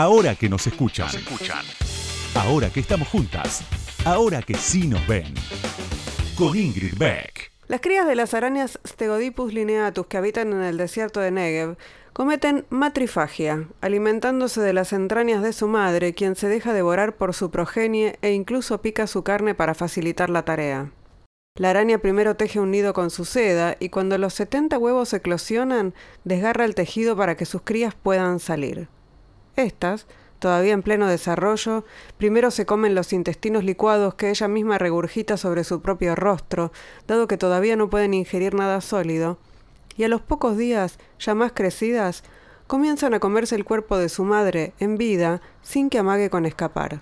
Ahora que nos escuchan. Ahora que estamos juntas. Ahora que sí nos ven. Con Ingrid Beck. Las crías de las arañas Stegodipus lineatus que habitan en el desierto de Negev cometen matrifagia, alimentándose de las entrañas de su madre, quien se deja devorar por su progenie e incluso pica su carne para facilitar la tarea. La araña primero teje un nido con su seda y cuando los 70 huevos eclosionan, desgarra el tejido para que sus crías puedan salir. Estas, todavía en pleno desarrollo, primero se comen los intestinos licuados que ella misma regurgita sobre su propio rostro, dado que todavía no pueden ingerir nada sólido, y a los pocos días, ya más crecidas, comienzan a comerse el cuerpo de su madre, en vida, sin que amague con escapar.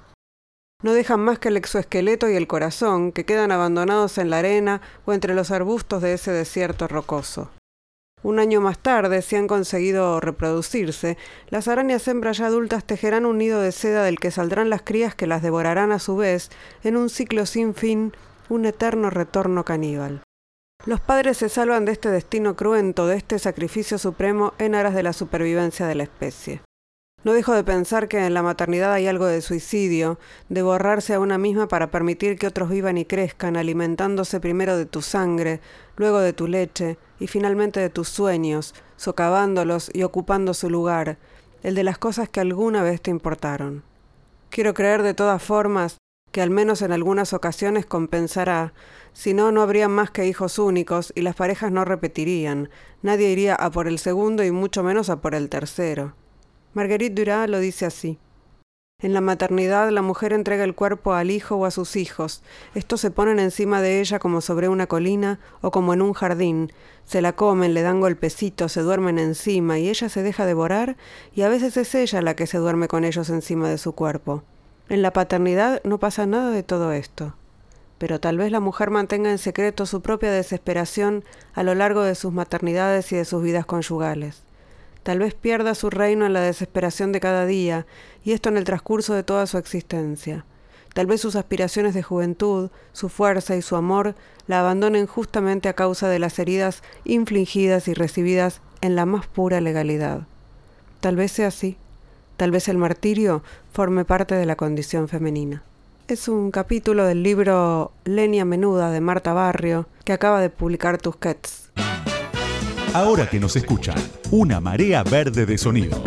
No dejan más que el exoesqueleto y el corazón, que quedan abandonados en la arena o entre los arbustos de ese desierto rocoso. Un año más tarde, si han conseguido reproducirse, las arañas hembras ya adultas tejerán un nido de seda del que saldrán las crías que las devorarán a su vez, en un ciclo sin fin, un eterno retorno caníbal. Los padres se salvan de este destino cruento, de este sacrificio supremo en aras de la supervivencia de la especie. No dejo de pensar que en la maternidad hay algo de suicidio, de borrarse a una misma para permitir que otros vivan y crezcan, alimentándose primero de tu sangre, luego de tu leche y finalmente de tus sueños, socavándolos y ocupando su lugar, el de las cosas que alguna vez te importaron. Quiero creer de todas formas que al menos en algunas ocasiones compensará, si no, no habría más que hijos únicos y las parejas no repetirían, nadie iría a por el segundo y mucho menos a por el tercero. Marguerite Duras lo dice así. En la maternidad la mujer entrega el cuerpo al hijo o a sus hijos. Estos se ponen encima de ella como sobre una colina o como en un jardín. Se la comen, le dan golpecitos, se duermen encima y ella se deja devorar y a veces es ella la que se duerme con ellos encima de su cuerpo. En la paternidad no pasa nada de todo esto. Pero tal vez la mujer mantenga en secreto su propia desesperación a lo largo de sus maternidades y de sus vidas conyugales. Tal vez pierda su reino en la desesperación de cada día, y esto en el transcurso de toda su existencia. Tal vez sus aspiraciones de juventud, su fuerza y su amor la abandonen justamente a causa de las heridas infligidas y recibidas en la más pura legalidad. Tal vez sea así. Tal vez el martirio forme parte de la condición femenina. Es un capítulo del libro Lenia Menuda de Marta Barrio que acaba de publicar Tusquets. Ahora que nos escuchan, una marea verde de sonido.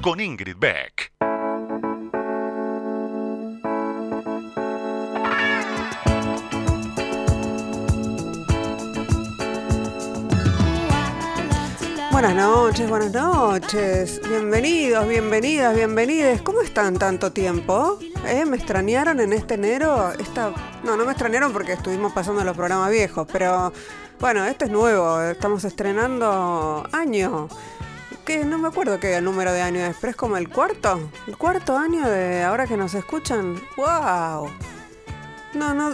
Con Ingrid Beck. Buenas noches, buenas noches. Bienvenidos, bienvenidas, bienvenides. ¿Cómo están tanto tiempo? ¿Eh? ¿Me extrañaron en este enero? Esta... No, no me extrañaron porque estuvimos pasando los programas viejos, pero bueno, este es nuevo, estamos estrenando año. Que no me acuerdo qué número de año es, pero es como el cuarto. El cuarto año de ahora que nos escuchan. ¡Wow! No, no,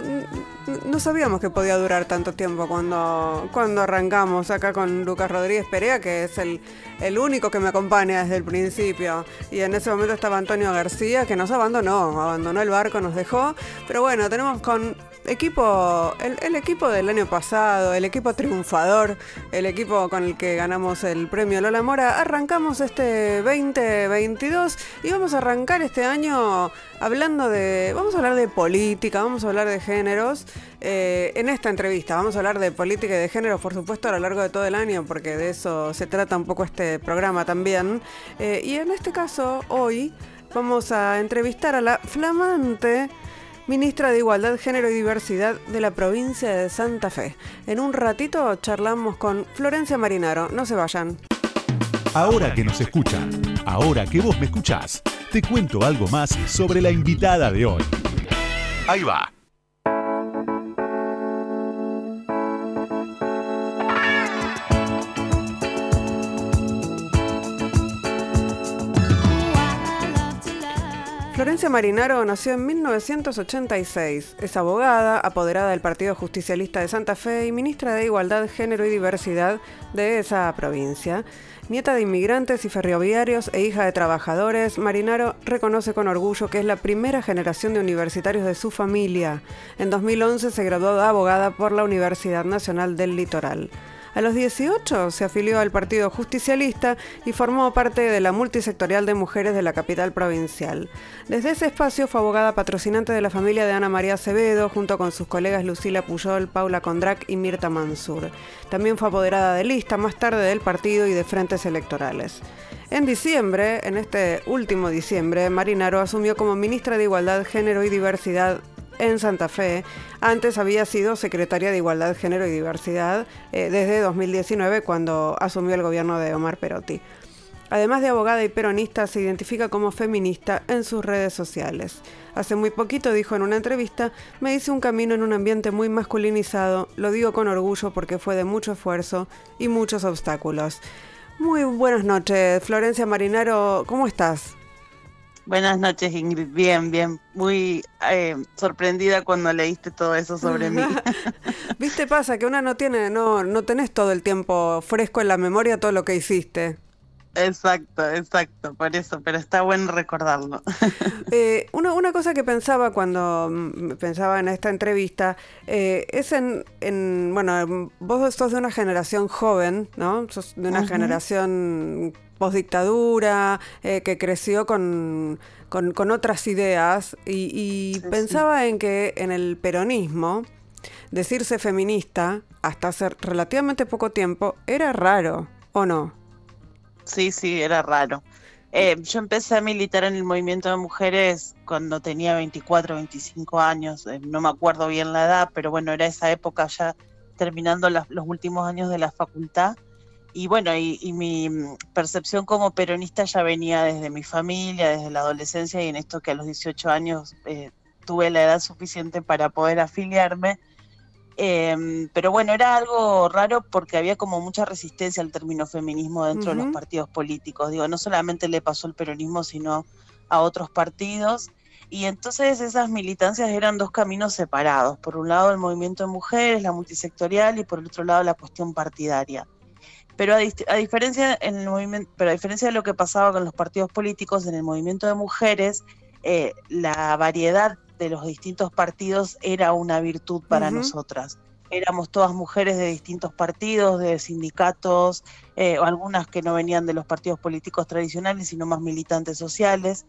no sabíamos que podía durar tanto tiempo cuando, cuando arrancamos acá con Lucas Rodríguez Perea, que es el, el único que me acompaña desde el principio. Y en ese momento estaba Antonio García, que nos abandonó, abandonó el barco, nos dejó. Pero bueno, tenemos con equipo, el, equipo del año pasado, el equipo triunfador, el equipo con el que ganamos el premio Lola Mora, arrancamos este 2022 y vamos a arrancar este año hablando de, vamos a hablar de política, vamos a hablar de géneros. Eh, en esta entrevista vamos a hablar de política y de género, por supuesto, a lo largo de todo el año, porque de eso se trata un poco este programa también. Eh, y en este caso, hoy vamos a entrevistar a la flamante ministra de Igualdad, Género y Diversidad de la provincia de Santa Fe. En un ratito charlamos con Florencia Marinaro. No se vayan. Ahora que nos escuchan, ahora que vos me escuchás, te cuento algo más sobre la invitada de hoy. Ahí va. Florencia Marinaro nació en 1986. Es abogada, apoderada del Partido Justicialista de Santa Fe y ministra de Igualdad, Género y Diversidad de esa provincia. Nieta de inmigrantes y ferroviarios e hija de trabajadores, Marinaro reconoce con orgullo que es la primera generación de universitarios de su familia. En 2011 se graduó de abogada por la Universidad Nacional del Litoral. A los 18 se afilió al Partido Justicialista y formó parte de la multisectorial de mujeres de la capital provincial. Desde ese espacio fue abogada patrocinante de la familia de Ana María Acevedo, junto con sus colegas Lucila Puyol, Paula Condrac y Mirta Mansur. También fue apoderada de lista más tarde del partido y de frentes electorales. En diciembre, en este último diciembre, Marinaro asumió como ministra de Igualdad, Género y Diversidad en Santa Fe. Antes había sido secretaria de Igualdad, Género y Diversidad eh, desde 2019 cuando asumió el gobierno de Omar Perotti. Además de abogada y peronista, se identifica como feminista en sus redes sociales. Hace muy poquito dijo en una entrevista, me hice un camino en un ambiente muy masculinizado, lo digo con orgullo porque fue de mucho esfuerzo y muchos obstáculos. Muy buenas noches, Florencia Marinaro, ¿cómo estás? Buenas noches, Ingrid. Bien, bien. Muy eh, sorprendida cuando leíste todo eso sobre mí. Viste, pasa que una no tiene, no, no tenés todo el tiempo fresco en la memoria todo lo que hiciste. Exacto, exacto, por eso, pero está bueno recordarlo. Eh, una, una, cosa que pensaba cuando mm, pensaba en esta entrevista eh, es en, en, bueno, vos sos de una generación joven, ¿no? Sos de una generación postdictadura, eh, que creció con, con, otras ideas y, pensaba en que en el peronismo decirse feminista hasta hace relativamente poco tiempo era raro, ¿o no? Sí, sí, era raro. Eh, yo empecé a militar en el movimiento de mujeres cuando tenía 24, 25 años, eh, no me acuerdo bien la edad, pero bueno, era esa época ya terminando los últimos años de la facultad. Y bueno, y, mi percepción como peronista ya venía desde mi familia, desde la adolescencia y en esto que a los 18 años eh, tuve la edad suficiente para poder afiliarme. Em, pero bueno, era algo raro porque había como mucha resistencia al término feminismo dentro de los partidos políticos. Digo, no solamente le pasó al peronismo, sino a otros partidos. Y entonces esas militancias eran dos caminos separados. Por un lado el movimiento de mujeres, la multisectorial, y por el otro lado la cuestión partidaria. Pero a, diferencia en el movimiento, pero a diferencia de lo que pasaba con los partidos políticos, en el movimiento de mujeres, eh, la variedad de los distintos partidos era una virtud para nosotras. Éramos todas mujeres de distintos partidos, de sindicatos, eh, o algunas que no venían de los partidos políticos tradicionales, sino más militantes sociales.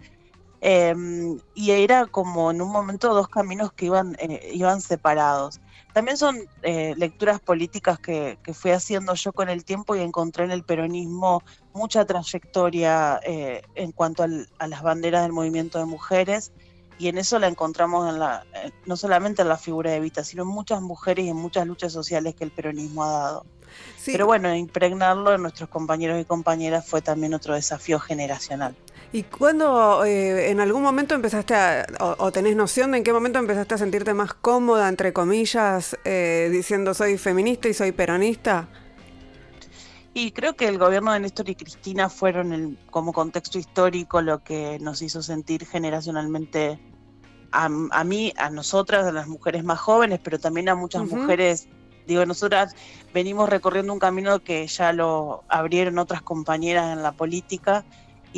Em, y era como en un momento dos caminos que iban, eh, iban separados. También son eh, lecturas políticas que, que, fui haciendo yo con el tiempo y encontré en el peronismo mucha trayectoria en cuanto a las banderas del movimiento de mujeres y en eso la encontramos en la, eh, no solamente en la figura de Evita, sino en muchas mujeres y en muchas luchas sociales que el peronismo ha dado. Pero bueno, impregnarlo en nuestros compañeros y compañeras fue también otro desafío generacional. ¿Y cuándo eh, en algún momento empezaste a, o, tenés noción de en qué momento empezaste a sentirte más cómoda, entre comillas, eh, diciendo soy feminista y soy peronista? Y creo que el gobierno de Néstor y Cristina fueron el, como contexto histórico lo que nos hizo sentir generacionalmente a, mí, a nosotras, a las mujeres más jóvenes, pero también a muchas mujeres. Digo, nosotras venimos recorriendo un camino que ya lo abrieron otras compañeras en la política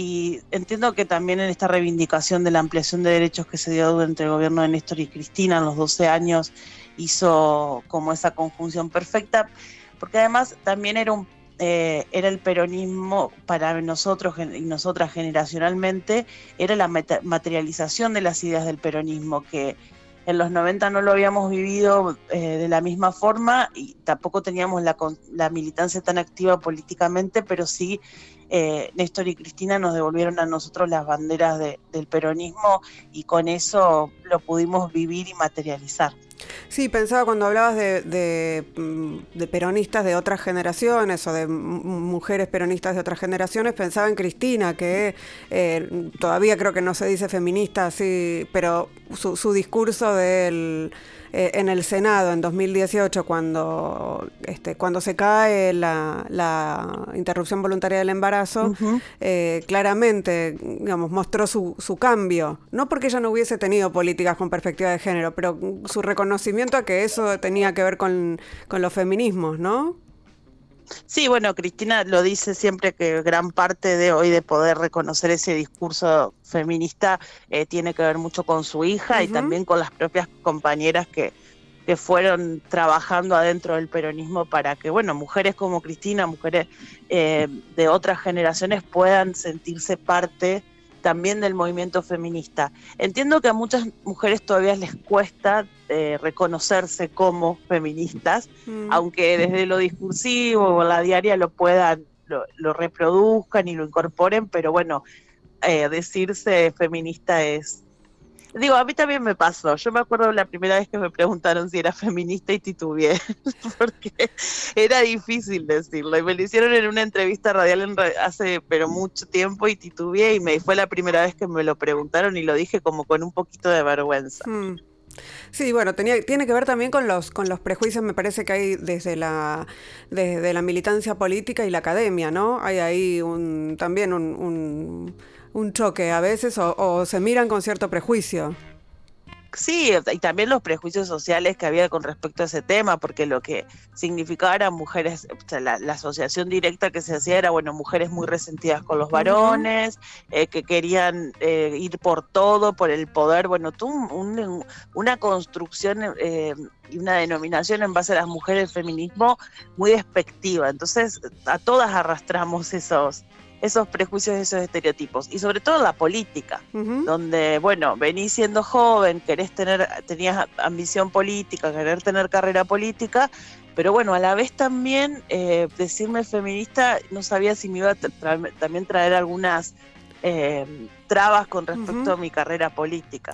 y entiendo que también en esta reivindicación de la ampliación de derechos que se dio durante el gobierno de Néstor y Cristina en los 12 años hizo como esa conjunción perfecta, porque además también era un eh, era el peronismo para nosotros y nosotras generacionalmente, era la materialización de las ideas del peronismo, que en los 90 no lo habíamos vivido eh, de la misma forma y tampoco teníamos la, militancia tan activa políticamente, pero sí eh, Néstor y Cristina nos devolvieron a nosotros las banderas del peronismo y con eso lo pudimos vivir y materializar. Sí, pensaba cuando hablabas de, mm, peronistas de otras generaciones o de mujeres peronistas de otras generaciones, pensaba en Cristina, que eh, todavía creo que no se dice feminista así, pero su discurso del eh, en el Senado en 2018 cuando, este, cuando se cae la, interrupción voluntaria del embarazo, eh, claramente digamos, mostró su, su cambio, no porque ella no hubiese tenido políticas con perspectiva de género, pero su reconocimiento a que eso tenía que ver con, con los feminismos, ¿no? Sí, bueno, Cristina lo dice siempre que gran parte de hoy de poder reconocer ese discurso feminista eh, tiene que ver mucho con su hija y también con las propias compañeras que, que fueron trabajando adentro del peronismo para que, bueno, mujeres como Cristina, mujeres eh, de otras generaciones puedan sentirse parte también del movimiento feminista. Entiendo que a muchas mujeres todavía les cuesta eh, reconocerse como feministas, mm. aunque desde lo discursivo o la diaria lo puedan, lo, reproduzcan y lo incorporen, pero bueno, eh, decirse feminista es Digo, a mí también me pasó. Yo me acuerdo la primera vez que me preguntaron si era feminista y titubeé, porque era difícil decirlo. Y me lo hicieron en una entrevista radial hace pero mucho tiempo y titubeé y me fue la primera vez que me lo preguntaron y lo dije como con un poquito de vergüenza. Hmm. Sí, bueno, tenía, tiene que ver también con los, con los prejuicios, me parece que hay desde la, desde la militancia política y la academia, ¿no? Hay ahí un, también un un choque a veces o, se miran con cierto prejuicio. Sí, y también los prejuicios sociales que había con respecto a ese tema, porque lo que significaba eran mujeres, la, asociación directa que se hacía era, bueno, mujeres muy resentidas con los varones, eh, que querían eh, ir por todo, por el poder, bueno, tú una construcción eh, y una denominación en base a las mujeres del feminismo muy despectiva, entonces a todas arrastramos esos, esos prejuicios, esos estereotipos. Y sobre todo la política, donde, bueno, venís siendo joven, querés tener, tenías ambición política, querer tener carrera política, pero bueno, a la vez también eh, decirme feminista, no sabía si me iba a también traer algunas eh, trabas con respecto a mi carrera política.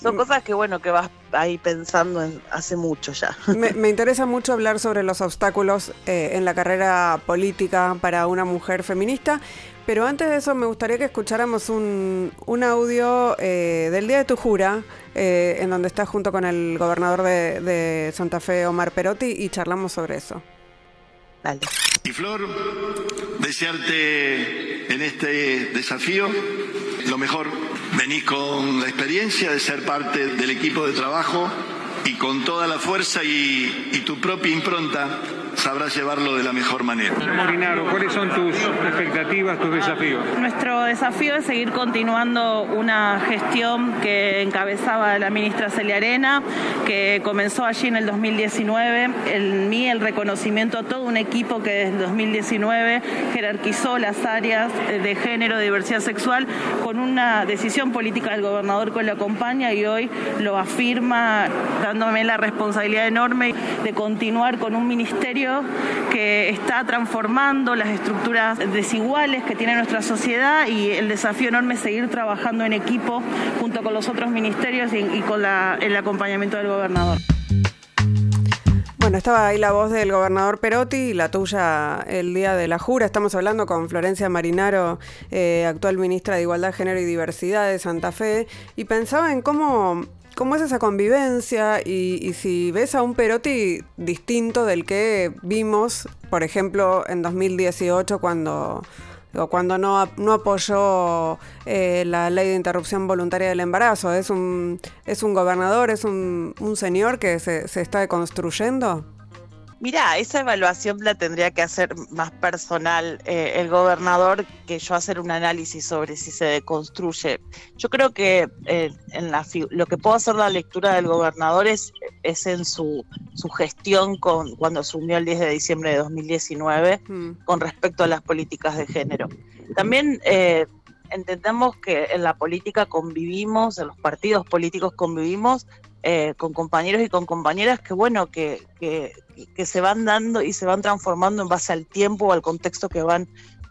Son cosas que, bueno, que vas ahí pensando hace mucho ya. Me, interesa mucho hablar sobre los obstáculos eh, en la carrera política para una mujer feminista, pero antes de eso me gustaría que escucháramos un, audio eh, del Día de tu Jura, en donde estás junto con el gobernador de, de Santa Fe, Omar Perotti, y charlamos sobre eso. Y Flor, desearte en este desafío lo mejor. Venís con la experiencia de ser parte del equipo de trabajo y con toda la fuerza y tu propia impronta sabrás llevarlo de la mejor manera. Morinaro, ¿cuáles son tus expectativas, tus desafíos? Nuestro desafío es seguir continuando una gestión que encabezaba la ministra Celia Arena, que comenzó allí en el 2019. En mí el reconocimiento a todo un equipo que desde el 2019 jerarquizó las áreas de género, diversidad sexual, con una decisión política del gobernador que lo acompaña y hoy lo afirma dándome la responsabilidad enorme de continuar con un ministerio que está transformando las estructuras desiguales que tiene nuestra sociedad y el desafío enorme es seguir trabajando en equipo junto con los otros ministerios y, con el acompañamiento del gobernador. Bueno, estaba ahí la voz del gobernador Perotti y la tuya el día de la jura. Estamos hablando con Florencia Marinaro, eh, actual ministra de Igualdad, Género y Diversidad de Santa Fe, y pensaba en cómo ¿Cómo es esa convivencia? Y, si ves a un Perotti distinto del que vimos, por ejemplo, en 2018 cuando, cuando no, no apoyó eh, la ley de interrupción voluntaria del embarazo. ¿Es un, es un gobernador, es un, un señor que se, se está construyendo? Mira, esa evaluación la tendría que hacer más personal eh, el gobernador que yo hacer un análisis sobre si se deconstruye. Yo creo que eh, en la, lo que puedo hacer la lectura del gobernador es, es en su, su gestión con, cuando asumió el 10 de diciembre de 2019 mm. con respecto a las políticas de género. También eh, entendemos que en la política convivimos, en los partidos políticos convivimos eh, con compañeros y con compañeras que, bueno, que, que, se van dando y se van transformando en base al tiempo o al contexto que van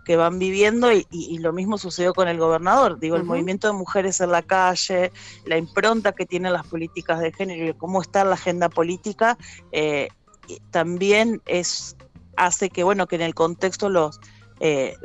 que van viviendo y, lo mismo sucedió con el gobernador. Digo, el movimiento de mujeres en la calle, la impronta que tienen las políticas de género y cómo está la agenda política, eh, también es hace que, bueno, que en el contexto los, eh,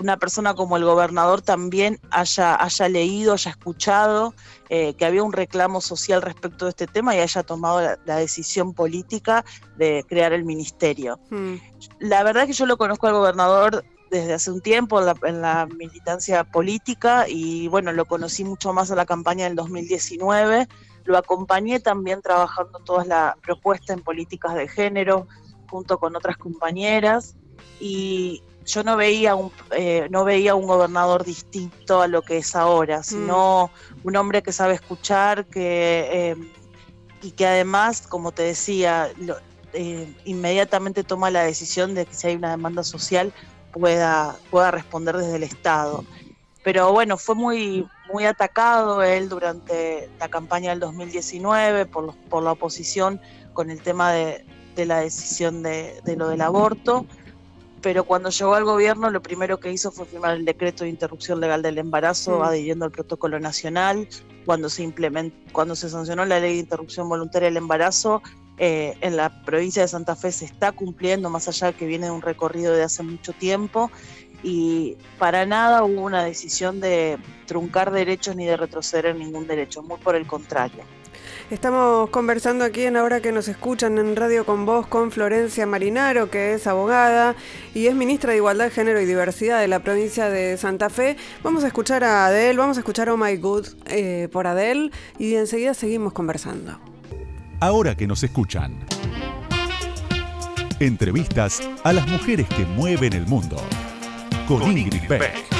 una persona como el gobernador también haya, haya leído, haya escuchado eh, que había un reclamo social respecto de este tema y haya tomado la, decisión política de crear el ministerio. Hmm. La verdad es que yo lo conozco al gobernador desde hace un tiempo en la, militancia política y bueno, lo conocí mucho más a la campaña del 2019, lo acompañé también trabajando toda la propuesta en políticas de género junto con otras compañeras y yo no veía un eh, no veía un gobernador distinto a lo que es ahora, mm. sino un hombre que sabe escuchar, que, eh, y que además, como te decía, eh, inmediatamente toma la decisión de que si hay una demanda social pueda, pueda responder desde el Estado. Pero bueno, fue muy, muy atacado él durante la campaña del 2019 por, por la oposición con el tema de, la decisión de, lo del aborto. Pero cuando llegó al gobierno, lo primero que hizo fue firmar el decreto de interrupción legal del embarazo, mm. adhiriendo al protocolo nacional. Cuando se, implementó, cuando se sancionó la ley de interrupción voluntaria del embarazo, eh, en la provincia de Santa Fe se está cumpliendo, más allá de que viene de un recorrido de hace mucho tiempo, y para nada hubo una decisión de truncar derechos ni de retroceder en ningún derecho, muy por el contrario. Estamos conversando aquí en Ahora que nos escuchan en Radio con Voz con Florencia Marinaro, que es abogada y es ministra de Igualdad, Género y Diversidad de la provincia de Santa Fe. Vamos a escuchar a Adele, vamos a escuchar Oh My Good eh, por Adele y enseguida seguimos conversando ahora que nos escuchan. Entrevistas a las mujeres que mueven el mundo. Con, Ingrid Beck.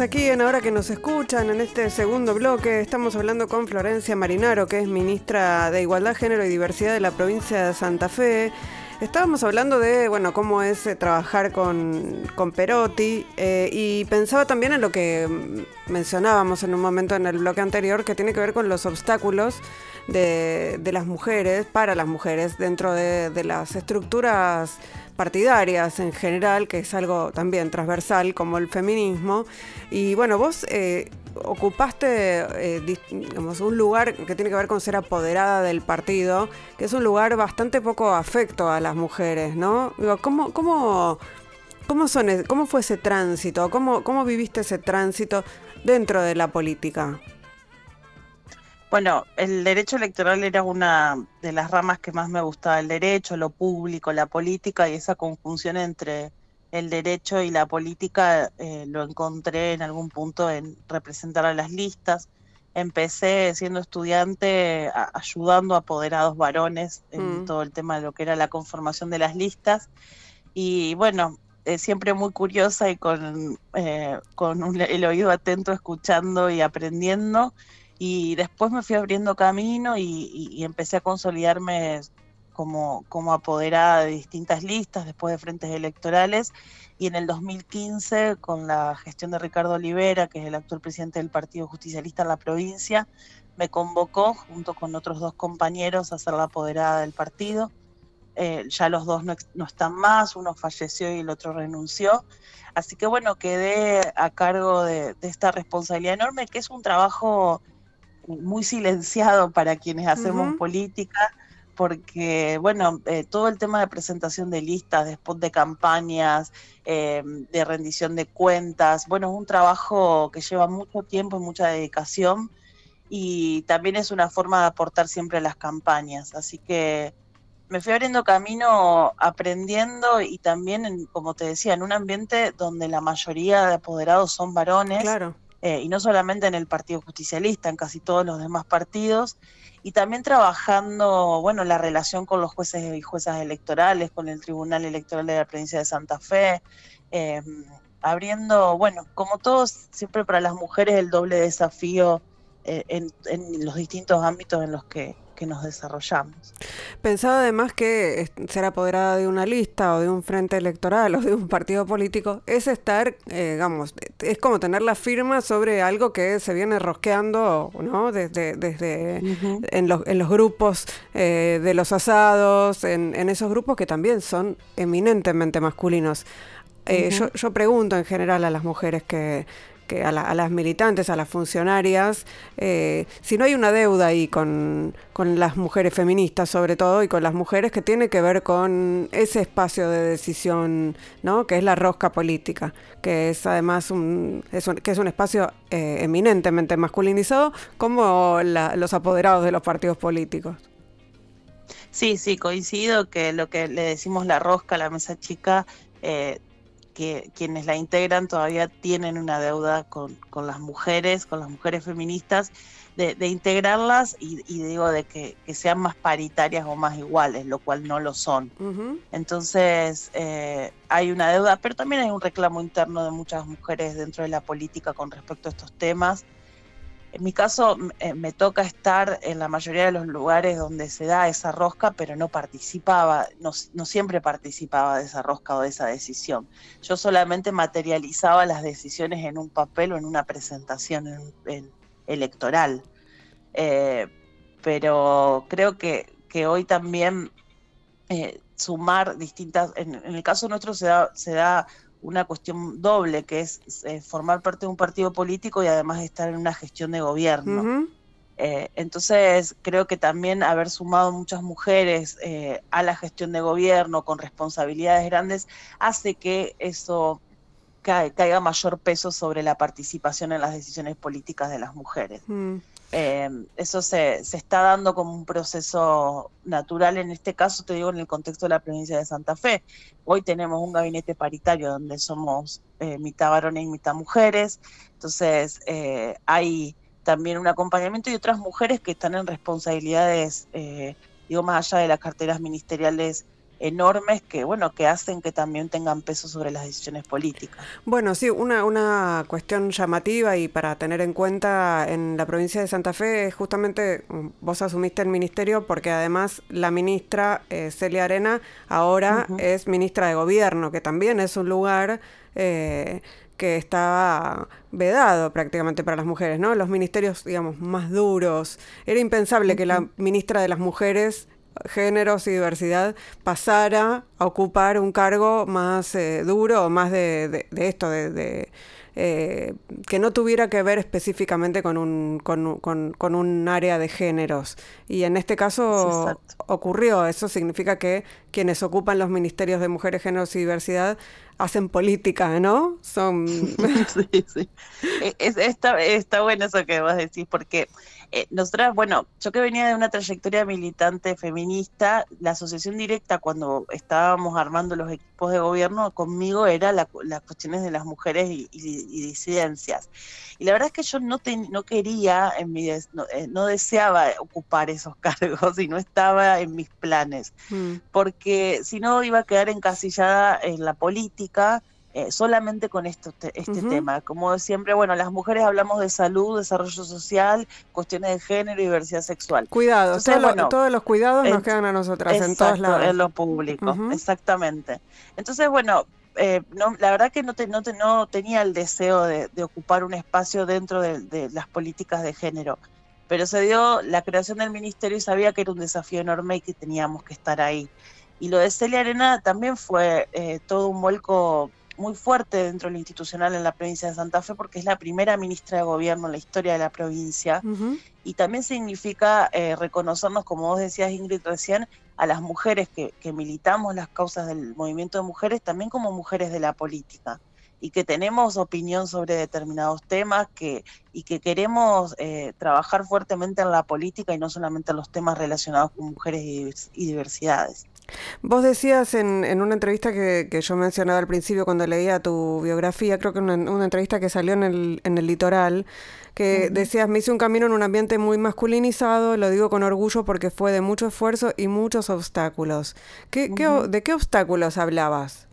Aquí en Ahora que nos escuchan, en este segundo bloque estamos hablando con Florencia Marinaro, que es ministra de Igualdad, Género y Diversidad de la provincia de Santa Fe. Estábamos hablando de, bueno, cómo es eh, trabajar con, con Perotti eh, y pensaba también en lo que mencionábamos en un momento en el bloque anterior, que tiene que ver con los obstáculos de, las mujeres, para las mujeres, dentro de, las estructuras partidarias en general, que es algo también transversal como el feminismo. Y bueno, vos eh, ocupaste eh, un lugar que tiene que ver con ser apoderada del partido, que es un lugar bastante poco afecto a las mujeres, ¿no? ¿cómo, cómo, cómo, son, e, ¿Cómo fue ese tránsito? ¿Cómo, ¿Cómo viviste ese tránsito dentro de la política? Bueno, el derecho electoral era una de las ramas que más me gustaba, el derecho, lo público, la política y esa conjunción entre el derecho y la política eh, lo encontré en algún punto en representar a las listas. Empecé siendo estudiante ayudando a apoderados varones en mm. todo el tema de lo que era la conformación de las listas y bueno, eh, siempre muy curiosa y con, eh, con el oído atento escuchando y aprendiendo y después me fui abriendo camino y, empecé a consolidarme como, como apoderada de distintas listas después de frentes electorales y en el 2015 con la gestión de Ricardo Olivera, que es el actual presidente del Partido Justicialista en la provincia, me convocó junto con otros dos compañeros a ser la apoderada del partido. Eh, ya los dos no, están más, uno falleció y el otro renunció. Así que bueno, quedé a cargo de esta responsabilidad enorme, que es un trabajo muy silenciado para quienes hacemos política, porque, bueno, eh, todo el tema de presentación de listas, de spot de campañas, eh, de rendición de cuentas, bueno, es un trabajo que lleva mucho tiempo y mucha dedicación y también es una forma de aportar siempre a las campañas. Así que me fui abriendo camino aprendiendo y también, como te decía, en un ambiente donde la mayoría de apoderados son varones. Claro. Eh, y no solamente en el Partido Justicialista, en casi todos los demás partidos, y también trabajando, bueno, la relación con los jueces y juezas electorales, con el Tribunal Electoral de la provincia de Santa Fe, eh, abriendo, bueno, como todos, siempre para las mujeres el doble desafío eh, en los distintos ámbitos en los que que nos desarrollamos. Pensaba además que ser apoderada de una lista o de un frente electoral o de un partido político es estar, eh, digamos, es como tener la firma sobre algo que se viene rosqueando, ¿no? Desde, desde en, los, en los grupos eh, de los asados, en, en esos grupos que también son eminentemente masculinos. Eh, yo, yo, pregunto en general a las mujeres que, a, las militantes, a las funcionarias, eh, si no hay una deuda ahí con, las mujeres feministas sobre todo y con las mujeres que tiene que ver con ese espacio de decisión, ¿no? que es la rosca política, que es además un, que es un espacio eh, eminentemente masculinizado como los apoderados de los partidos políticos. Sí, sí, coincido que lo que le decimos la rosca, la mesa chica, eh, que quienes la integran todavía tienen una deuda con, con las mujeres, con las mujeres feministas, de, integrarlas y, digo de que, sean más paritarias o más iguales, lo cual no lo son. Entonces eh, hay una deuda, pero también hay un reclamo interno de muchas mujeres dentro de la política con respecto a estos temas. En mi caso eh, me toca estar en la mayoría de los lugares donde se da esa rosca, pero no participaba, no, siempre participaba de esa rosca o de esa decisión. Yo solamente materializaba las decisiones en un papel o en una presentación electoral. Eh, pero creo que, hoy también eh, sumar distintas, en, el caso nuestro se da una cuestión doble, que es eh, formar parte de un partido político y además estar en una gestión de gobierno. Eh, entonces, creo que también haber sumado muchas mujeres eh, a la gestión de gobierno con responsabilidades grandes hace que eso caiga mayor peso sobre la participación en las decisiones políticas de las mujeres. Mm. Eh, eso se, se, está dando como un proceso natural, en este caso te digo en el contexto de la provincia de Santa Fe. Hoy tenemos un gabinete paritario donde somos eh, mitad varones y mitad mujeres, entonces eh, hay también un acompañamiento y otras mujeres que están en responsabilidades, digo, más allá de las carteras ministeriales enormes que, bueno, que hacen que también tengan peso sobre las decisiones políticas. Bueno, sí, una, una cuestión llamativa y para tener en cuenta en la provincia de Santa Fe es justamente, mm, vos asumiste el ministerio porque además la ministra eh, Celia Arena ahora es ministra de Gobierno, que también es un lugar... Eh, que estaba vedado prácticamente para las mujeres, ¿no? Los ministerios, digamos, más duros. Era impensable que la ministra de las mujeres géneros y diversidad pasara a ocupar un cargo más eh, duro o más de, esto, de, eh, que no tuviera que ver específicamente con un, con, con, un área de géneros. Y en este caso ocurrió. Eso significa que quienes ocupan los ministerios de mujeres, géneros y diversidad hacen política, ¿no? Son... sí, sí. E, está, está bueno eso que vas a decir, porque eh, nosotras, bueno, yo que venía de una trayectoria militante feminista, la asociación directa cuando estábamos armando los equipos de gobierno conmigo era las cuestiones de las mujeres y, disidencias. Y la verdad es que yo no, no quería, en mi eh, no, deseaba ocupar esos cargos y no estaba en mis planes, mm. porque si no iba a quedar encasillada en la política eh, solamente con esto, este tema. Como siempre, bueno, las mujeres hablamos de salud, desarrollo social, cuestiones de género y diversidad sexual. Cuidado, todos los cuidados nos quedan a nosotras en todos lados. En lo público, exactamente. Entonces, bueno, eh, no, la verdad que no, no, no tenía el deseo de, ocupar un espacio dentro de, las políticas de género, pero se dio la creación del ministerio y sabía que era un desafío enorme y que teníamos que estar ahí. Y lo de Celia Arena también fue eh, todo un vuelco muy fuerte dentro de lo institucional en la provincia de Santa Fe porque es la primera ministra de gobierno en la historia de la provincia. Y también significa eh, reconocernos, como vos decías Ingrid recién, a las mujeres que, militamos las causas del movimiento de mujeres también como mujeres de la política. Y que tenemos opinión sobre determinados temas que, y que queremos eh, trabajar fuertemente en la política y no solamente en los temas relacionados con mujeres y diversidades. Vos decías en, en una entrevista que, que, yo mencionaba al principio cuando leía tu biografía, creo que una, una entrevista que salió en el, en el litoral, que decías, me hice un camino en un ambiente muy masculinizado, lo digo con orgullo porque fue de mucho esfuerzo y muchos obstáculos. ¿Qué, qué, ¿De qué obstáculos hablabas?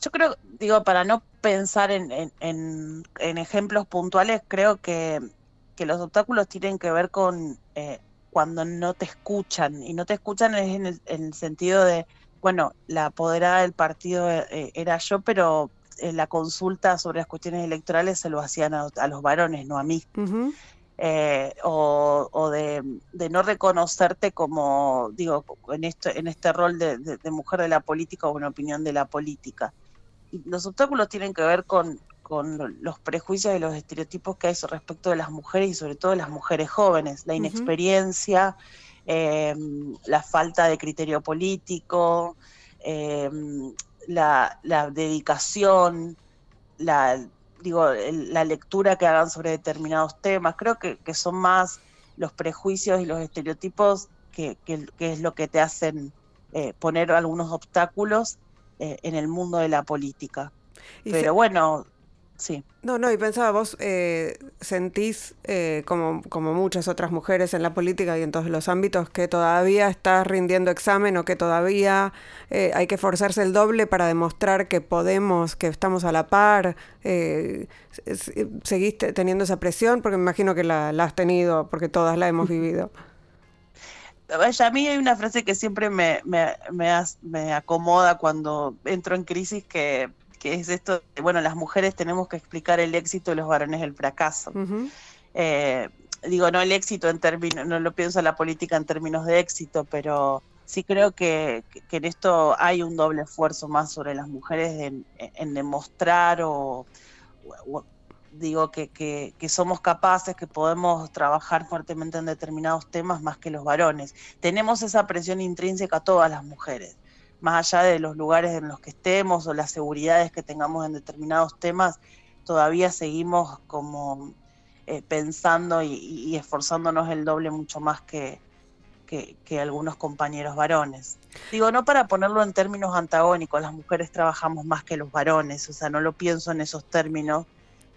Yo creo, digo, para no pensar en, en, en, ejemplos puntuales, creo que, que, los obstáculos tienen que ver con... Eh, cuando no te escuchan, y no te escuchan es en el, sentido de, bueno, la apoderada del partido eh, era yo, pero en la consulta sobre las cuestiones electorales se lo hacían a, los varones, no a mí. Eh, o, de, no reconocerte como, digo, en, esto, en este rol de, de, mujer de la política o una opinión de la política. Y los obstáculos tienen que ver con, con los prejuicios y los estereotipos que hay respecto de las mujeres y sobre todo de las mujeres jóvenes, la inexperiencia, em, la falta de criterio político, em, la, dedicación, la, digo, la lectura que hagan sobre determinados temas. Creo que, son más los prejuicios y los estereotipos que, es lo que te hacen eh, poner algunos obstáculos eh, en el mundo de la política. Pero bueno, sí. No, no, y pensaba, vos eh, sentís, eh, como, como muchas otras mujeres en la política y en todos los ámbitos, que todavía estás rindiendo examen o que todavía eh, hay que forzarse el doble para demostrar que podemos, que estamos a la par. ¿Seguís teniendo esa presión? Porque me imagino que la, la has tenido, porque todas la hemos vivido. a mí hay una frase que siempre me, me, me, acomoda cuando entro en crisis que que es esto, de, bueno, las mujeres tenemos que explicar el éxito y los varones el fracaso. Eh, digo, no el éxito en términos, no lo pienso en la política en términos de éxito, pero sí creo que, en esto hay un doble esfuerzo más sobre las mujeres en, demostrar o, digo que, que, somos capaces, que podemos trabajar fuertemente en determinados temas más que los varones. Tenemos esa presión intrínseca a todas las mujeres más allá de los lugares en los que estemos o las seguridades que tengamos en determinados temas, todavía seguimos como eh, pensando y, esforzándonos el doble mucho más que, que, algunos compañeros varones. Digo, no para ponerlo en términos antagónicos, las mujeres trabajamos más que los varones, o sea, no lo pienso en esos términos,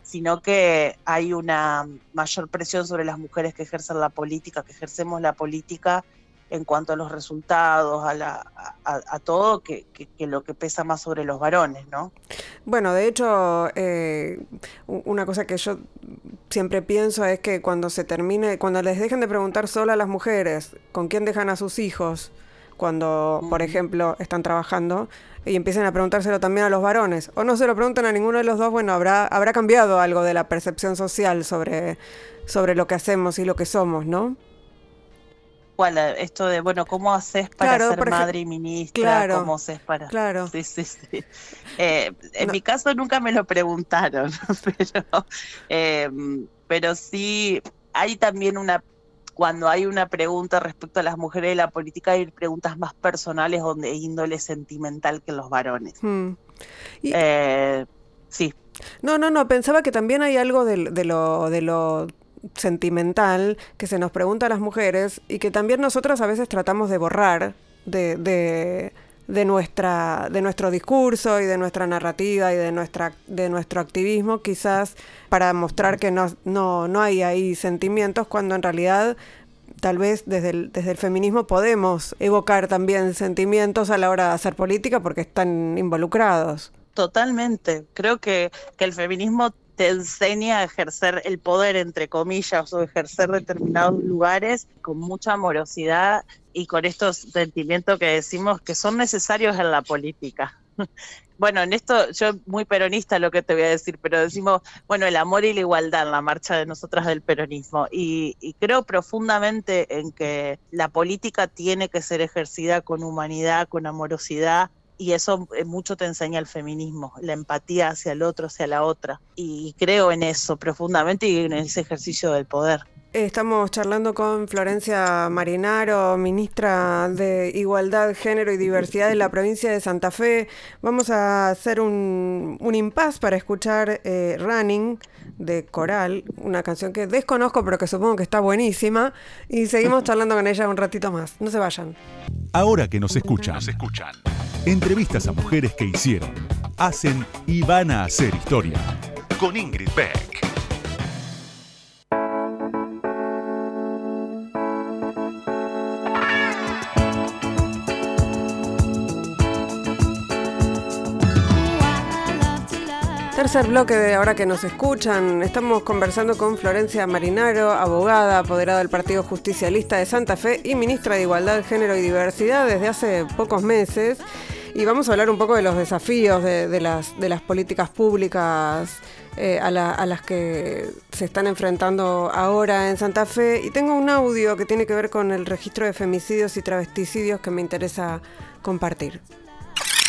sino que hay una mayor presión sobre las mujeres que ejercen la política, que ejercemos la política en cuanto a los resultados, a, la, a, todo, que, lo que pesa más sobre los varones, ¿no? Bueno, de hecho, eh, una cosa que yo siempre pienso es que cuando se termine, cuando les dejen de preguntar solo a las mujeres con quién dejan a sus hijos, cuando, por ejemplo, están trabajando, y empiecen a preguntárselo también a los varones, o no se lo preguntan a ninguno de los dos, bueno, habrá, habrá cambiado algo de la percepción social sobre, sobre lo que hacemos y lo que somos, ¿no? ¿Cuál? Esto de, bueno, ¿cómo haces para ser madre y ministra? Claro, ¿Cómo haces para...? Claro. Sí, sí, sí. Eh, en mi caso nunca me lo preguntaron, pero, eh, pero sí hay también una... Cuando hay una pregunta respecto a las mujeres de la política, hay preguntas más personales donde índole sentimental que los varones. Hmm. Eh, sí. No, no, no, pensaba que también hay algo de, de lo... De lo sentimental que se nos pregunta a las mujeres y que también nosotras a veces tratamos de borrar de, de, nuestra, de nuestro discurso y de nuestra narrativa y de, nuestra, de nuestro activismo, quizás para mostrar que no, no, no hay ahí sentimientos, cuando en realidad tal vez desde el, desde el feminismo podemos evocar también sentimientos a la hora de hacer política porque están involucrados. Totalmente. Creo que, que el feminismo te enseña a ejercer el poder, entre comillas, o ejercer determinados lugares con mucha amorosidad y con estos sentimientos que decimos que son necesarios en la política. Bueno, en esto yo muy peronista lo que te voy a decir, pero decimos, bueno, el amor y la igualdad en la marcha de nosotras del peronismo. Y, y creo profundamente en que la política tiene que ser ejercida con humanidad, con amorosidad, y eso eh, mucho te enseña el feminismo, la empatía hacia el otro, hacia la otra. Y creo en eso profundamente y en ese ejercicio del poder. Estamos charlando con Florencia Marinaro, ministra de Igualdad, Género y Diversidad de la provincia de Santa Fe. Vamos a hacer un, un impasse para escuchar eh, Running de Coral, una canción que desconozco pero que supongo que está buenísima. Y seguimos charlando con ella un ratito más. No se vayan. Ahora que nos escuchan, nos escuchan. Entrevistas a mujeres que hicieron, hacen y van a hacer historia. Con Ingrid Beck. Tercer bloque de ahora que nos escuchan, estamos conversando con Florencia Marinaro, abogada, apoderada del Partido Justicialista de Santa Fe y ministra de Igualdad, Género y Diversidad desde hace pocos meses. Y vamos a hablar un poco de los desafíos de, las, políticas públicas eh, a, a, las que se están enfrentando ahora en Santa Fe. Y tengo un audio que tiene que ver con el registro de femicidios y travesticidios que me interesa compartir.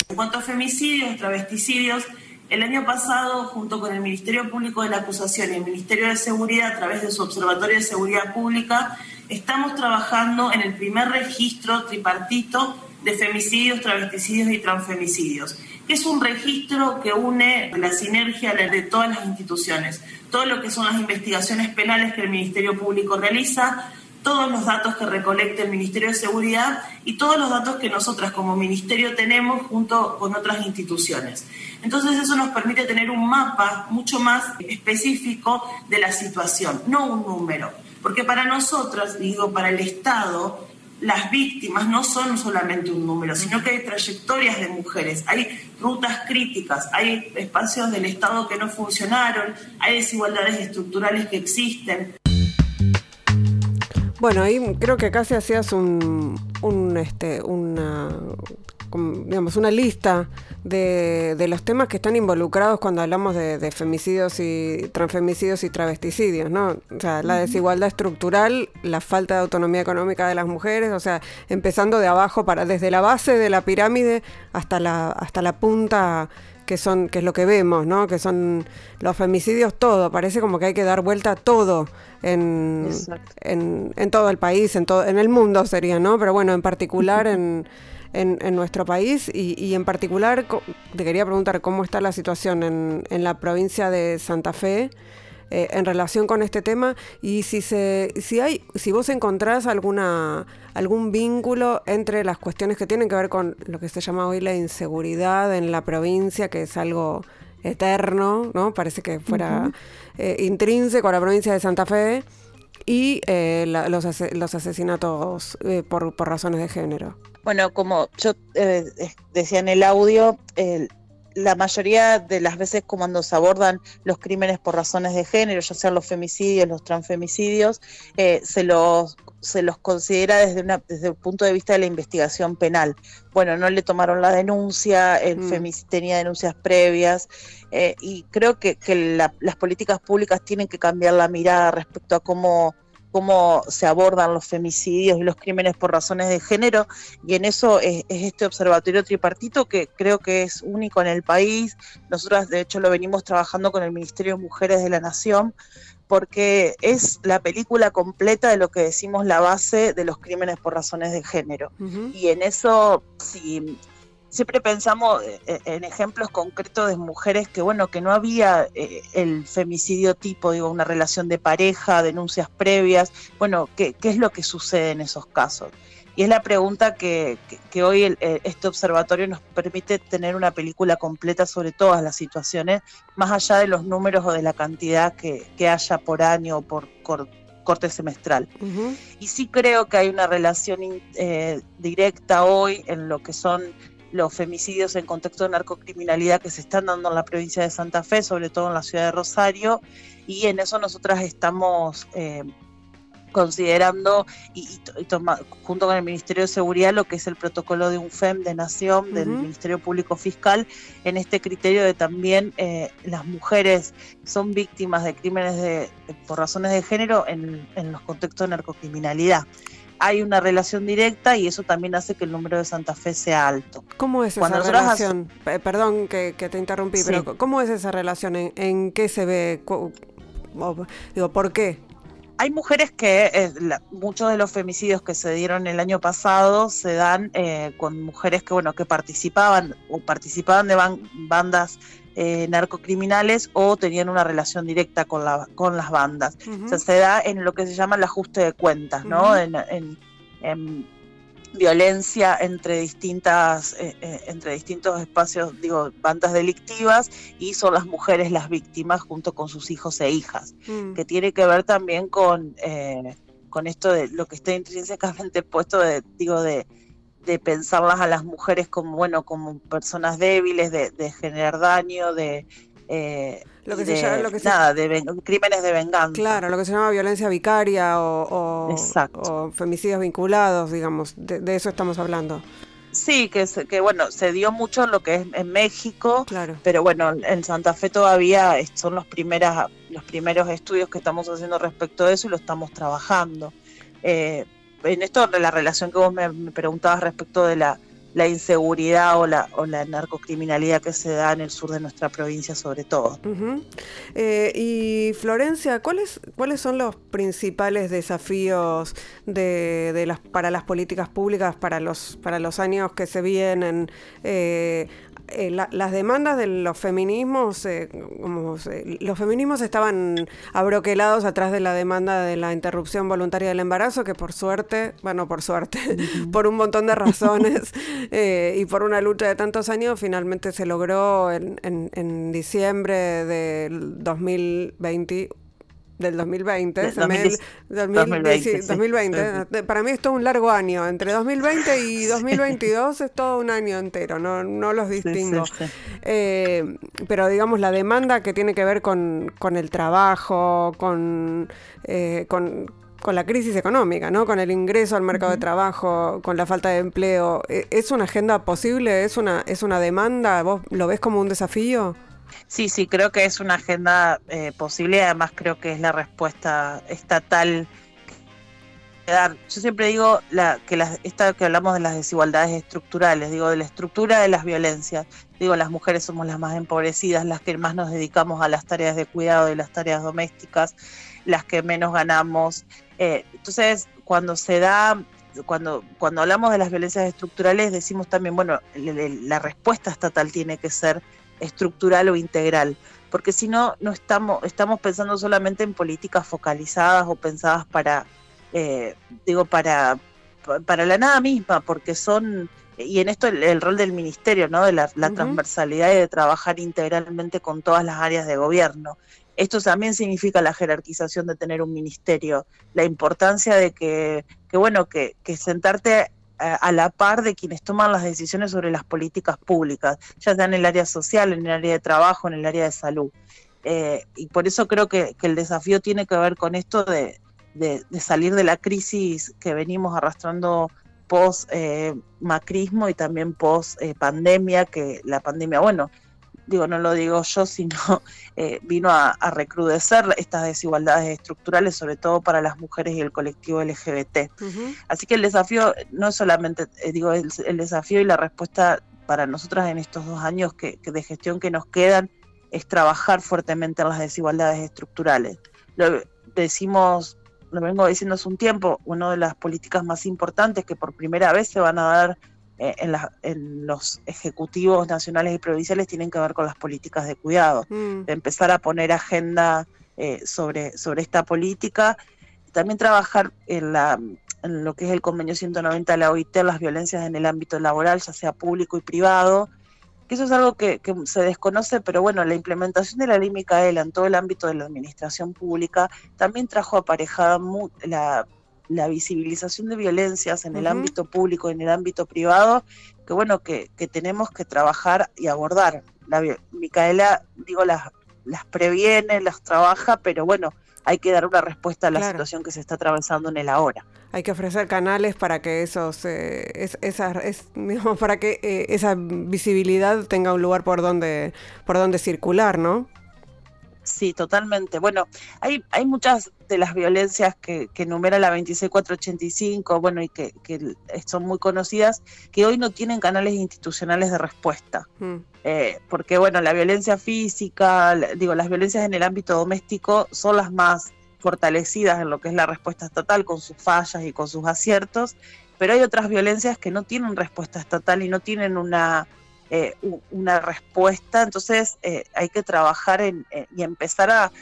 En cuanto a femicidios, travesticidios, el año pasado, junto con el Ministerio Público de la Acusación y el Ministerio de Seguridad, a través de su Observatorio de Seguridad Pública, estamos trabajando en el primer registro tripartito de femicidios, travesticidios y transfemicidios. Es un registro que une la sinergia de todas las instituciones, todo lo que son las investigaciones penales que el Ministerio Público realiza, todos los datos que recolecta el Ministerio de Seguridad y todos los datos que nosotras como Ministerio tenemos junto con otras instituciones. Entonces eso nos permite tener un mapa mucho más específico de la situación, no un número. Porque para nosotras, digo, para el Estado, las víctimas no son solamente un número, sino que hay trayectorias de mujeres, hay rutas críticas, hay espacios del Estado que no funcionaron, hay desigualdades estructurales que existen. Bueno, ahí creo que casi hacías un, un este, una, digamos, una lista de, de, los temas que están involucrados cuando hablamos de, femicidios y transfemicidios y travesticidios, ¿no? O sea, la desigualdad estructural, la falta de autonomía económica de las mujeres, o sea, empezando de abajo para desde la base de la pirámide hasta la hasta la punta que son que es lo que vemos, ¿no? Que son los femicidios todo, parece como que hay que dar vuelta a todo en, en, en, todo el país, en todo en el mundo sería, ¿no? Pero bueno, en particular en en, nuestro país y, en particular te quería preguntar cómo está la situación en, en la provincia de Santa Fe. Eh, en relación con este tema y si se si hay si vos encontrás alguna algún vínculo entre las cuestiones que tienen que ver con lo que se llama hoy la inseguridad en la provincia que es algo eterno no parece que fuera eh, intrínseco a la provincia de Santa Fe y eh, los, los, asesinatos por, por razones de género. Bueno, como yo eh, decía en el audio, la mayoría de las veces cuando se abordan los crímenes por razones de género, ya sean los femicidios, los transfemicidios, eh, se los se los considera desde, una, desde el punto de vista de la investigación penal. Bueno, no le tomaron la denuncia, el mm. tenía denuncias previas, eh, y creo que, las políticas públicas tienen que cambiar la mirada respecto a cómo cómo se abordan los femicidios y los crímenes por razones de género, y en eso es, este observatorio tripartito que creo que es único en el país. Nosotras, de hecho, lo venimos trabajando con el Ministerio de Mujeres de la Nación, porque es la película completa de lo que decimos la base de los crímenes por razones de género. Y en eso, si siempre pensamos eh, eh, en ejemplos concretos de mujeres que, bueno, que no había eh, el femicidio tipo, digo, una relación de pareja, denuncias previas, bueno, ¿qué, qué es lo que sucede en esos casos? Y es la pregunta que, que, hoy este observatorio nos permite tener una película completa sobre todas las situaciones, más allá de los números o de la cantidad que, que haya por año o por corte semestral. Y sí creo que hay una relación directa hoy en lo que son los femicidios en contexto de narcocriminalidad que se están dando en la provincia de Santa Fe, sobre todo en la ciudad de Rosario, y en eso nosotras estamos eh, considerando y, junto con el Ministerio de Seguridad lo que es el protocolo de un FEM de Nación, del Ministerio Público Fiscal, en este criterio de también eh, las mujeres son víctimas de crímenes de, por razones de género en, en los contextos de narcocriminalidad hay una relación directa y eso también hace que el número de Santa Fe sea alto. ¿Cómo es esa relación? Perdón que, te interrumpí, pero ¿cómo es esa relación? ¿En, qué se ve? Digo, ¿por qué? Hay mujeres que eh, muchos de los femicidios que se dieron el año pasado se dan eh, con mujeres que bueno que participaban o participaban de bandas eh, narcocriminales o tenían una relación directa con, la, con las bandas. O sea, se da en lo que se llama el ajuste de cuentas, ¿no? en, violencia entre distintas eh, eh, entre distintos espacios digo bandas delictivas y son las mujeres las víctimas junto con sus hijos e hijas mm. que tiene que ver también con con esto de lo que está intrínsecamente puesto de digo de de pensarlas a las mujeres como bueno como personas débiles de, generar daño de eh, lo que se llama lo que nada, de crímenes de venganza. Claro lo que se llama violencia vicaria o, o, femicidios vinculados digamos de, eso estamos hablando. Sí que que bueno se dio mucho en lo que es en México claro. pero bueno en Santa Fe todavía son los primeras los primeros estudios que estamos haciendo respecto a eso y lo estamos trabajando. Eh, en esto, la relación que vos me, preguntabas respecto de la, inseguridad o la, o la narcocriminalidad que se da en el sur de nuestra provincia sobre todo. Eh, y Florencia, ¿cuáles, ¿cuáles son los principales desafíos de, de las, para las políticas públicas para los, para los años que se vienen? Eh, eh, las demandas de los feminismos, eh, como, los feminismos estaban abroquelados atrás de la demanda de la interrupción voluntaria del embarazo, que por suerte, bueno, por suerte, por un montón de razones eh, y por una lucha de tantos años, finalmente se logró en, en, en diciembre del 2020 del 2020, 2020, Para mí es todo un largo año. Entre 2020 y 2022 es todo un año entero, no, no los distingo. Eh, pero digamos, la demanda que tiene que ver con, con el trabajo, con, eh, con, con, la crisis económica, ¿no? con el ingreso al mercado de trabajo, con la falta de empleo, ¿e-, ¿es una agenda posible? ¿Es una, ¿Es una demanda? ¿Vos lo ves como un desafío? Sí, sí, creo que es una agenda eh, posible además creo que es la respuesta estatal yo siempre digo la, que las, esta que hablamos de las desigualdades estructurales, digo de la estructura de las violencias, digo las mujeres somos las más empobrecidas, las que más nos dedicamos a las tareas de cuidado y las tareas domésticas, las que menos ganamos. Eh, entonces, cuando se da, cuando, cuando hablamos de las violencias estructurales, decimos también, bueno, la respuesta estatal tiene que ser estructural o integral, porque si no, no estamos, estamos pensando solamente en políticas focalizadas o pensadas para, eh, digo, para, para la nada misma, porque son, y en esto el, rol del ministerio, ¿no? De la, transversalidad y de trabajar integralmente con todas las áreas de gobierno. Esto también significa la jerarquización de tener un ministerio, la importancia de que, que bueno, que, que sentarte a la par de quienes toman las decisiones sobre las políticas públicas, ya sea en el área social, en el área de trabajo, en el área de salud. Eh, y por eso creo que, el desafío tiene que ver con esto de, salir de la crisis que venimos arrastrando post eh, macrismo y también post eh, pandemia, que la pandemia, bueno, digo, no lo digo yo, sino eh, vino a, recrudecer estas desigualdades estructurales, sobre todo para las mujeres y el colectivo LGBT. Así que el desafío no es solamente, eh, digo, el, desafío y la respuesta para nosotras en estos dos años que, de gestión que nos quedan es trabajar fuertemente en las desigualdades estructurales. Lo decimos, lo vengo diciendo hace un tiempo, una de las políticas más importantes que por primera vez se van a dar eh, en, los ejecutivos nacionales y provinciales tienen que ver con las políticas de cuidado, mm. de empezar a poner agenda eh, sobre, sobre esta política, también trabajar en, la, en lo que es el convenio 190 de la OIT, las violencias en el ámbito laboral, ya sea público y privado, que eso es algo que, se desconoce, pero bueno, la implementación de la ley Micaela en todo el ámbito de la administración pública también trajo aparejada la la visibilización de violencias en el ámbito público y en el ámbito privado, que bueno, que, tenemos que trabajar y abordar. La, Micaela, digo, las, las previene, las trabaja, pero bueno, hay que dar una respuesta a la situación que se está atravesando en el ahora. Hay que ofrecer canales para que esos, eh, es, para que eh, esa visibilidad tenga un lugar por donde, por donde circular, ¿no? Sí, totalmente. Bueno, hay, hay muchas de las violencias que, que enumera la 26485, bueno, y que, son muy conocidas, que hoy no tienen canales institucionales de respuesta. Mm. Eh, porque, bueno, la violencia física, digo, las violencias en el ámbito doméstico son las más fortalecidas en lo que es la respuesta estatal, con sus fallas y con sus aciertos, pero hay otras violencias que no tienen respuesta estatal y no tienen una eh, una respuesta, entonces eh, hay que trabajar en, eh, y empezar a,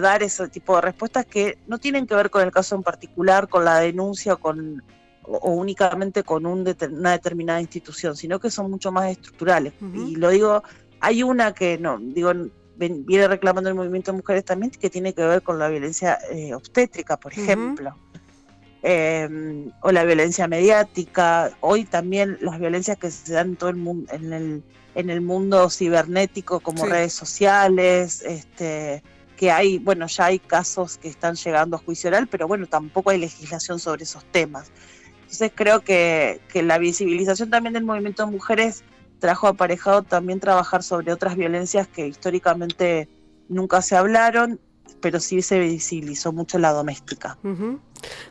dar ese tipo de respuestas que no tienen que ver con el caso en particular, con la denuncia con, o, únicamente con un una determinada institución, sino que son mucho más estructurales. Y lo digo, hay una que no, digo, viene reclamando el movimiento de mujeres también, que tiene que ver con la violencia obstétrica, por ejemplo. Em, o la violencia mediática, hoy también las violencias que se dan en todo el mundo, en el, en el mundo cibernético como redes sociales, este, que hay, bueno, ya hay casos que están llegando a juicio oral, pero bueno, tampoco hay legislación sobre esos temas. Entonces creo que, que la visibilización también del movimiento de mujeres trajo aparejado también trabajar sobre otras violencias que históricamente nunca se hablaron pero sí se visibilizó mucho la doméstica.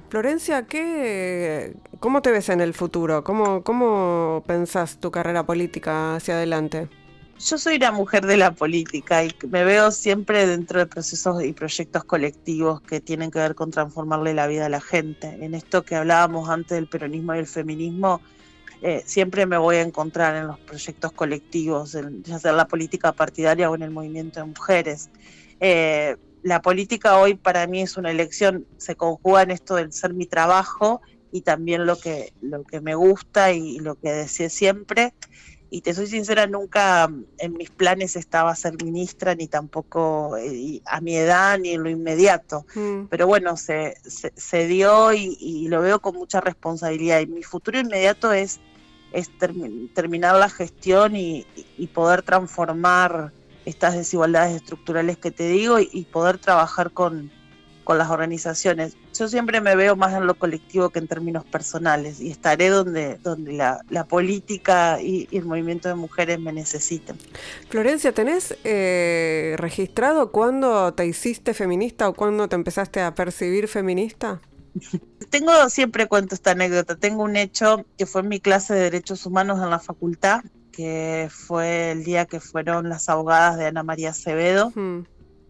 Florencia, ¿qué, ¿cómo te ves en el futuro? ¿Cómo, ¿Cómo pensás tu carrera política hacia adelante? Yo soy una mujer de la política y me veo siempre dentro de procesos y proyectos colectivos que tienen que ver con transformarle la vida a la gente. En esto que hablábamos antes del peronismo y el feminismo, eh, siempre me voy a encontrar en los proyectos colectivos, ya sea en la política partidaria o en el movimiento de mujeres. Eh, la política hoy para mí es una elección, se conjuga en esto del ser mi trabajo y también lo que, lo que me gusta y lo que deseo siempre y te soy sincera, nunca en mis planes estaba ser ministra, ni tampoco eh, a mi edad, ni en lo inmediato. Mm. Pero bueno, se, se, dio y, lo veo con mucha responsabilidad. Y mi futuro inmediato es, es terminar la gestión y, poder transformar estas desigualdades estructurales que te digo y poder trabajar con, con las organizaciones. Yo siempre me veo más en lo colectivo que en términos personales y estaré donde, donde la, política y, el movimiento de mujeres me necesiten. Florencia, ¿tenés eh, registrado cuándo te hiciste feminista o cuándo te empezaste a percibir feminista? Tengo, siempre cuento esta anécdota, tengo un hecho que fue en mi clase de Derechos Humanos en la facultad, que fue el día que fueron las abogadas de Ana María Acevedo.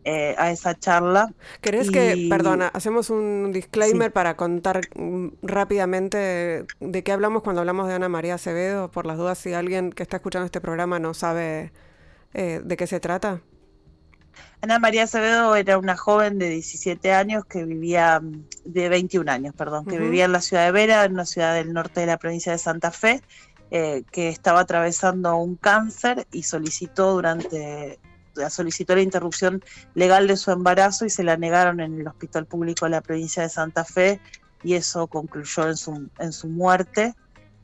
Eh, a esa charla. ¿Querés que, perdona, hacemos un disclaimer para contar mm, rápidamente de qué hablamos cuando hablamos de Ana María Acevedo, por las dudas si alguien que está escuchando este programa no sabe eh, de qué se trata? Ana María Acevedo era una joven de 17 años que vivía, de 21 años, perdón, que vivía en la ciudad de Vera, en una ciudad del norte de la provincia de Santa Fe, eh, que estaba atravesando un cáncer y solicitó durante solicitó la interrupción legal de su embarazo y se la negaron en el hospital público de la provincia de Santa Fe y eso concluyó en su, en su muerte.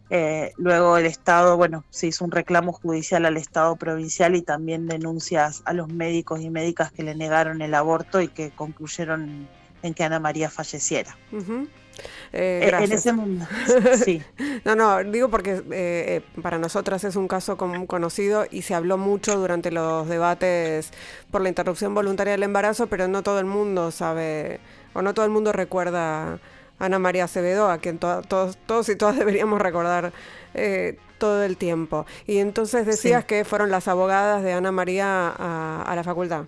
Eh, luego el Estado, bueno, se hizo un reclamo judicial al Estado provincial y también denuncias a los médicos y médicas que le negaron el aborto y que concluyeron en que Ana María falleciera. Eh, eh, en ese mundo, sí. no, no, digo porque eh, eh, para nosotras es un caso conocido y se habló mucho durante los debates por la interrupción voluntaria del embarazo, pero no todo el mundo sabe o no todo el mundo recuerda a Ana María Acevedo, a quien todos, todos y todas deberíamos recordar todo el tiempo. Y entonces decías que fueron las abogadas de Ana María a la facultad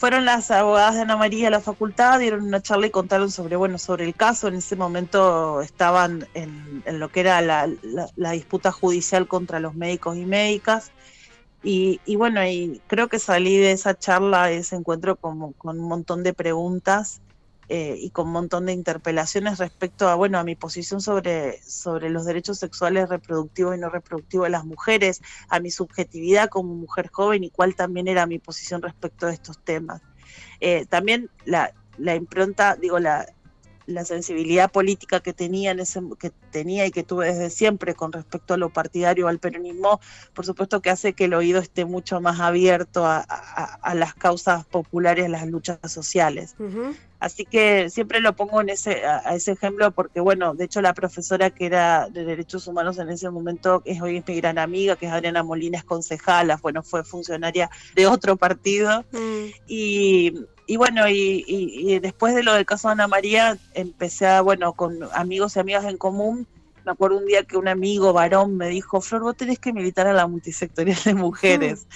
fueron las abogadas de Ana María a la facultad, dieron una charla y contaron sobre, bueno, sobre el caso. En ese momento estaban en, lo que era la, disputa judicial contra los médicos y médicas. Y, bueno, y creo que salí de esa charla, de ese encuentro como, con un montón de preguntas eh, y con un montón de interpelaciones respecto a, bueno, a mi posición sobre, sobre los derechos sexuales reproductivos y no reproductivos de las mujeres, a mi subjetividad como mujer joven y cuál también era mi posición respecto a estos temas. Eh, también la, la impronta, digo, la, la sensibilidad política que tenía, en ese, que tenía y que tuve desde siempre con respecto a lo partidario, al peronismo, por supuesto que hace que el oído esté mucho más abierto a, las causas populares, a las luchas sociales. Así que siempre lo pongo en ese, a, ese ejemplo porque, bueno, de hecho la profesora que era de Derechos Humanos en ese momento, es hoy mi gran amiga, que es Adriana Molina, es concejala, bueno, fue funcionaria de otro partido. Mm. Y y bueno, y, después de lo del caso de Ana María, empecé a, bueno, con amigos y amigas en común. Me acuerdo un día que un amigo varón me dijo, Flor, vos tenés que militar a la multisectorial de mujeres.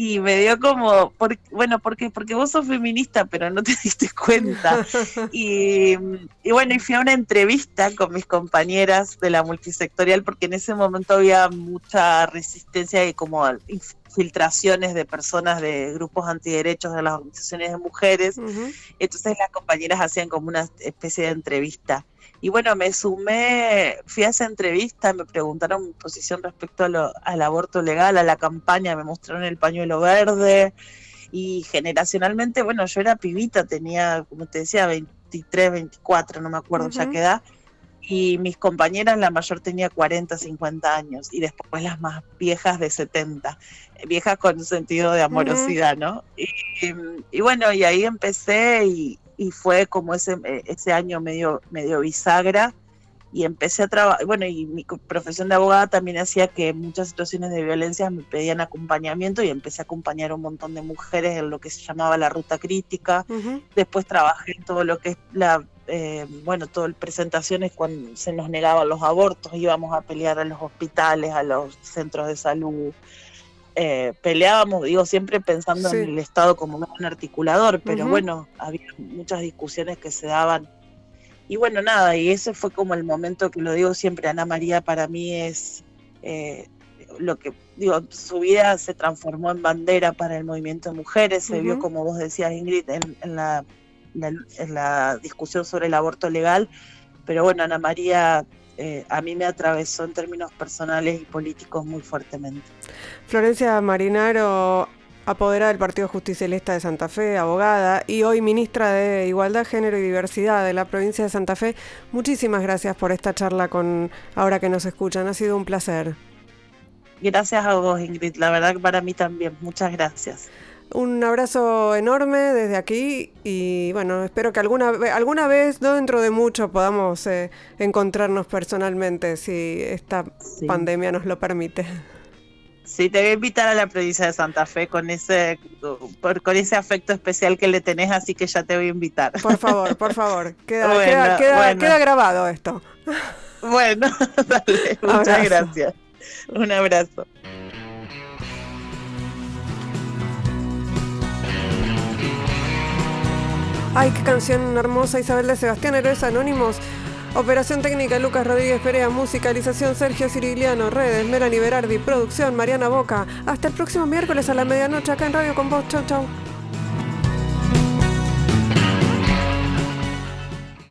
Y me dio como, bueno, porque porque vos sos feminista, pero no te diste cuenta. Y, y, bueno, y fui a una entrevista con mis compañeras de la multisectorial, porque en ese momento había mucha resistencia y como filtraciones de personas de grupos antiderechos de las organizaciones de mujeres. Entonces las compañeras hacían como una especie de entrevista. Y bueno, me sumé, fui a esa entrevista, me preguntaron mi posición respecto al aborto legal, a la campaña, me mostraron el pañuelo verde. Y generacionalmente, bueno, yo era pibita, tenía, como te decía, 23, 24, no me acuerdo ya qué edad y mis compañeras, la mayor tenía 40, 50 años y después las más viejas de 70, viejas con un sentido de amorosidad, ¿no? Y, bueno, y ahí empecé y, fue como ese, ese año medio, medio bisagra y empecé a trabajar, bueno, y mi profesión de abogada también hacía que muchas situaciones de violencia me pedían acompañamiento y empecé a acompañar a un montón de mujeres en lo que se llamaba la ruta crítica. Después trabajé en todo lo que es la eh, bueno, todo presentaciones cuando se nos negaban los abortos, íbamos a pelear a los hospitales, a los centros de salud. Eh, peleábamos, digo, siempre pensando en el Estado como un articulador, pero bueno, había muchas discusiones que se daban. Y bueno, nada, y ese fue como el momento que lo digo siempre, Ana María para mí es eh, lo que, digo, su vida se transformó en bandera para el movimiento de mujeres, se vio, como vos decías, Ingrid, en, la, en la discusión sobre el aborto legal, pero bueno, Ana María eh, a mí me atravesó en términos personales y políticos muy fuertemente. Florencia Marinaro, apoderada del Partido Justicialista de Santa Fe, abogada y hoy ministra de Igualdad, Género y Diversidad de la provincia de Santa Fe. Muchísimas gracias por esta charla con ahora que nos escuchan. Ha sido un placer. Gracias a vos, Ingrid. La verdad que para mí también. Muchas gracias. Un abrazo enorme desde aquí y bueno, espero que alguna, alguna vez, no dentro de mucho, podamos eh, encontrarnos personalmente si esta pandemia nos lo permite. Sí, te voy a invitar a la provincia de Santa Fe con ese, con ese afecto especial que le tenés, así que ya te voy a invitar. Por favor, por favor, queda, queda, grabado esto. Bueno, dale, muchas gracias. Un abrazo. Ay, qué canción hermosa, Isabel de Sebastián, Héroes Anónimos. Operación técnica Lucas Rodríguez Perea, musicalización Sergio Cirigliano, redes Melanie Berardi, producción Mariana Boca. Hasta el próximo miércoles a la medianoche acá en Radio con vos. Chau, chau.